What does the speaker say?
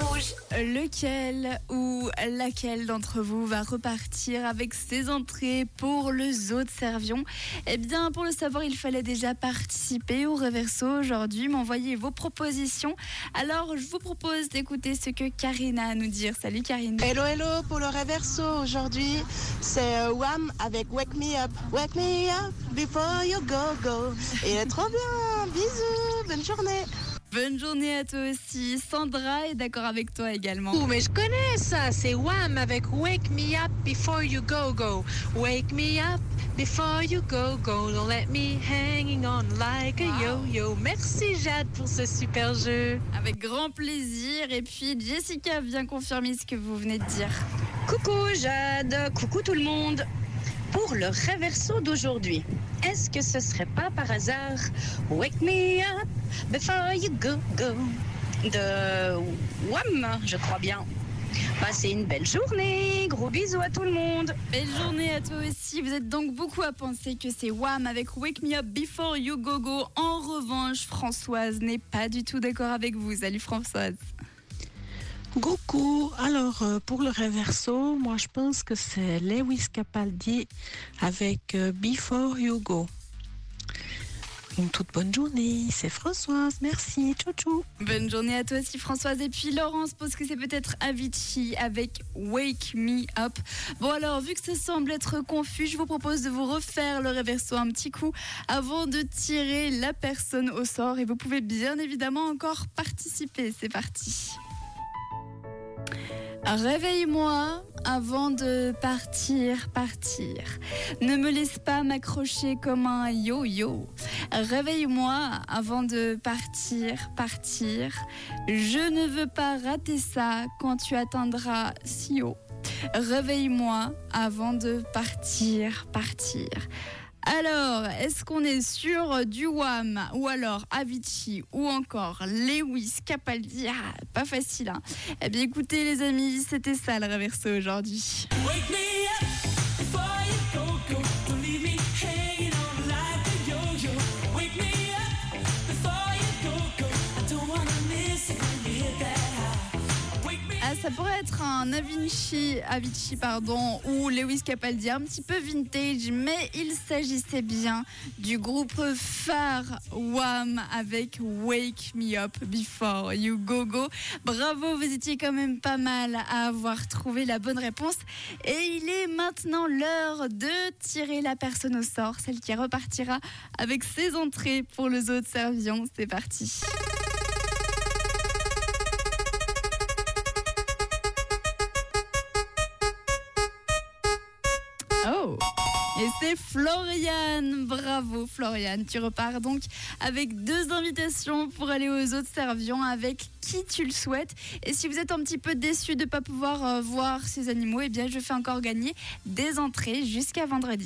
Rouge. Lequel ou laquelle d'entre vous va repartir avec ses entrées pour le zoo de Servion? Eh bien, pour le savoir, il fallait déjà participer au Reverso aujourd'hui, m'envoyer vos propositions. Alors, je vous propose d'écouter ce que Karina a à nous dire. Salut Karine. Hello, hello pour le Reverso aujourd'hui. C'est euh, Wham avec Wake Me Up. Wake me up before you go, go. Et il est trop bien. Bisous, bonne journée. Bonne journée à toi aussi. Sandra est d'accord avec toi également. Ouh, mais je connais ça, c'est Wham avec Wake Me Up Before You Go Go. Wake me up before you go go. Don't let me hanging on like a yo-yo. Merci Jade pour ce super jeu. Avec grand plaisir. Et puis Jessica vient confirmer ce que vous venez de dire. Coucou Jade, coucou tout le monde. Pour le reverso d'aujourd'hui, est-ce que ce serait pas par hasard? Wake me up before you go go de Wham, je crois bien. Passez une belle journée, gros bisous à tout le monde. Belle journée à toi aussi. Vous êtes donc beaucoup à penser que c'est Wham avec Wake Me Up Before You Go Go. En revanche, Françoise n'est pas du tout d'accord avec vous. Salut Françoise. Coucou, alors euh, pour le reverso, moi je pense que c'est Lewis Capaldi avec euh, Before You Go. Une toute bonne journée, c'est Françoise, merci, tchou tchou. Bonne journée à toi aussi Françoise. Et puis Laurence pense que c'est peut-être Avicii avec Wake Me Up. Bon alors, vu que ça semble être confus, je vous propose de vous refaire le reverso un petit coup avant de tirer la personne au sort. Et vous pouvez bien évidemment encore participer. C'est parti. Réveille-moi avant de partir, partir. Ne me laisse pas m'accrocher comme un yo-yo. Réveille-moi avant de partir, partir. Je ne veux pas rater ça quand tu atteindras si haut. Réveille-moi avant de partir, partir. Alors, est-ce qu'on est sur du Wham ou alors Avicii ou encore Lewis Capaldi? Ah, pas facile, hein. Eh bien, écoutez, les amis, c'était ça le reverso aujourd'hui. Ah, ça pourrait être un Avicii, Avicii pardon, ou Lewis Capaldi, un petit peu vintage, mais il s'agissait bien du groupe phare Wham avec Wake Me Up Before You Go Go. Bravo, vous étiez quand même pas mal à avoir trouvé la bonne réponse. Et il est maintenant l'heure de tirer la personne au sort, celle qui repartira avec ses entrées pour le zoo de Servion. C'est parti. Et c'est Floriane Bravo Floriane Tu repars donc avec deux invitations pour aller aux autres Servions avec qui tu le souhaites. Et si vous êtes un petit peu déçu de ne pas pouvoir euh, voir ces animaux, eh bien je fais encore gagner des entrées jusqu'à vendredi.